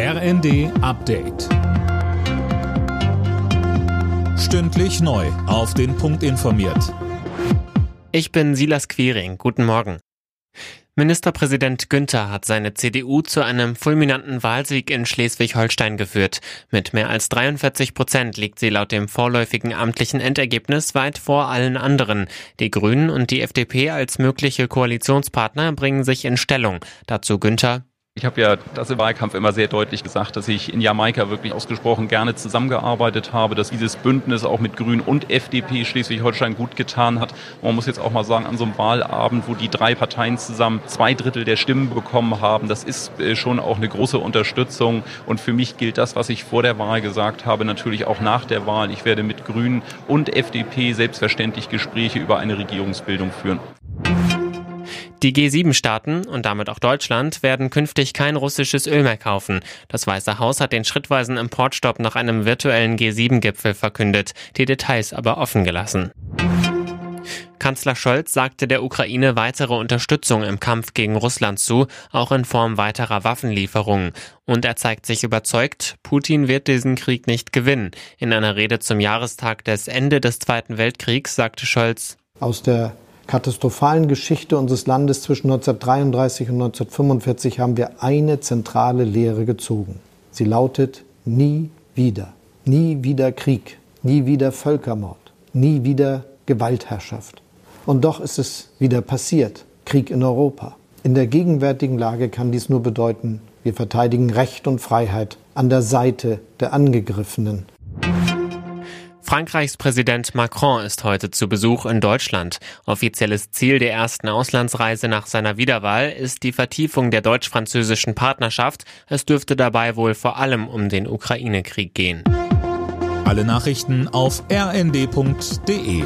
RND Update. Stündlich neu. Auf den Punkt informiert. Ich bin Silas Quiring. Guten Morgen. Ministerpräsident Günther hat seine CDU zu einem fulminanten Wahlsieg in Schleswig-Holstein geführt. Mit mehr als 43 Prozent liegt sie laut dem vorläufigen amtlichen Endergebnis weit vor allen anderen. Die Grünen und die FDP als mögliche Koalitionspartner bringen sich in Stellung. Dazu Günther. Ich habe ja das im Wahlkampf immer sehr deutlich gesagt, dass ich in Jamaika wirklich ausgesprochen gerne zusammengearbeitet habe, dass dieses Bündnis auch mit Grün und FDP Schleswig-Holstein gut getan hat. Man muss jetzt auch mal sagen, an so einem Wahlabend, wo die drei Parteien zusammen zwei Drittel der Stimmen bekommen haben, das ist äh, schon auch eine große Unterstützung. Und für mich gilt das, was ich vor der Wahl gesagt habe, natürlich auch nach der Wahl. Ich werde mit Grünen und FDP selbstverständlich Gespräche über eine Regierungsbildung führen. Die G7-Staaten und damit auch Deutschland werden künftig kein russisches Öl mehr kaufen. Das Weiße Haus hat den schrittweisen Importstopp nach einem virtuellen G7-Gipfel verkündet, die Details aber offen gelassen. Kanzler Scholz sagte der Ukraine weitere Unterstützung im Kampf gegen Russland zu, auch in Form weiterer Waffenlieferungen. Und er zeigt sich überzeugt, Putin wird diesen Krieg nicht gewinnen. In einer Rede zum Jahrestag des Ende des Zweiten Weltkriegs sagte Scholz, aus der katastrophalen Geschichte unseres Landes zwischen 1933 und 1945 haben wir eine zentrale Lehre gezogen. Sie lautet nie wieder. Nie wieder Krieg, nie wieder Völkermord, nie wieder Gewaltherrschaft. Und doch ist es wieder passiert. Krieg in Europa. In der gegenwärtigen Lage kann dies nur bedeuten, wir verteidigen Recht und Freiheit an der Seite der Angegriffenen. Frankreichs Präsident Macron ist heute zu Besuch in Deutschland. Offizielles Ziel der ersten Auslandsreise nach seiner Wiederwahl ist die Vertiefung der deutsch-französischen Partnerschaft. Es dürfte dabei wohl vor allem um den Ukraine-Krieg gehen. Alle Nachrichten auf rnd.de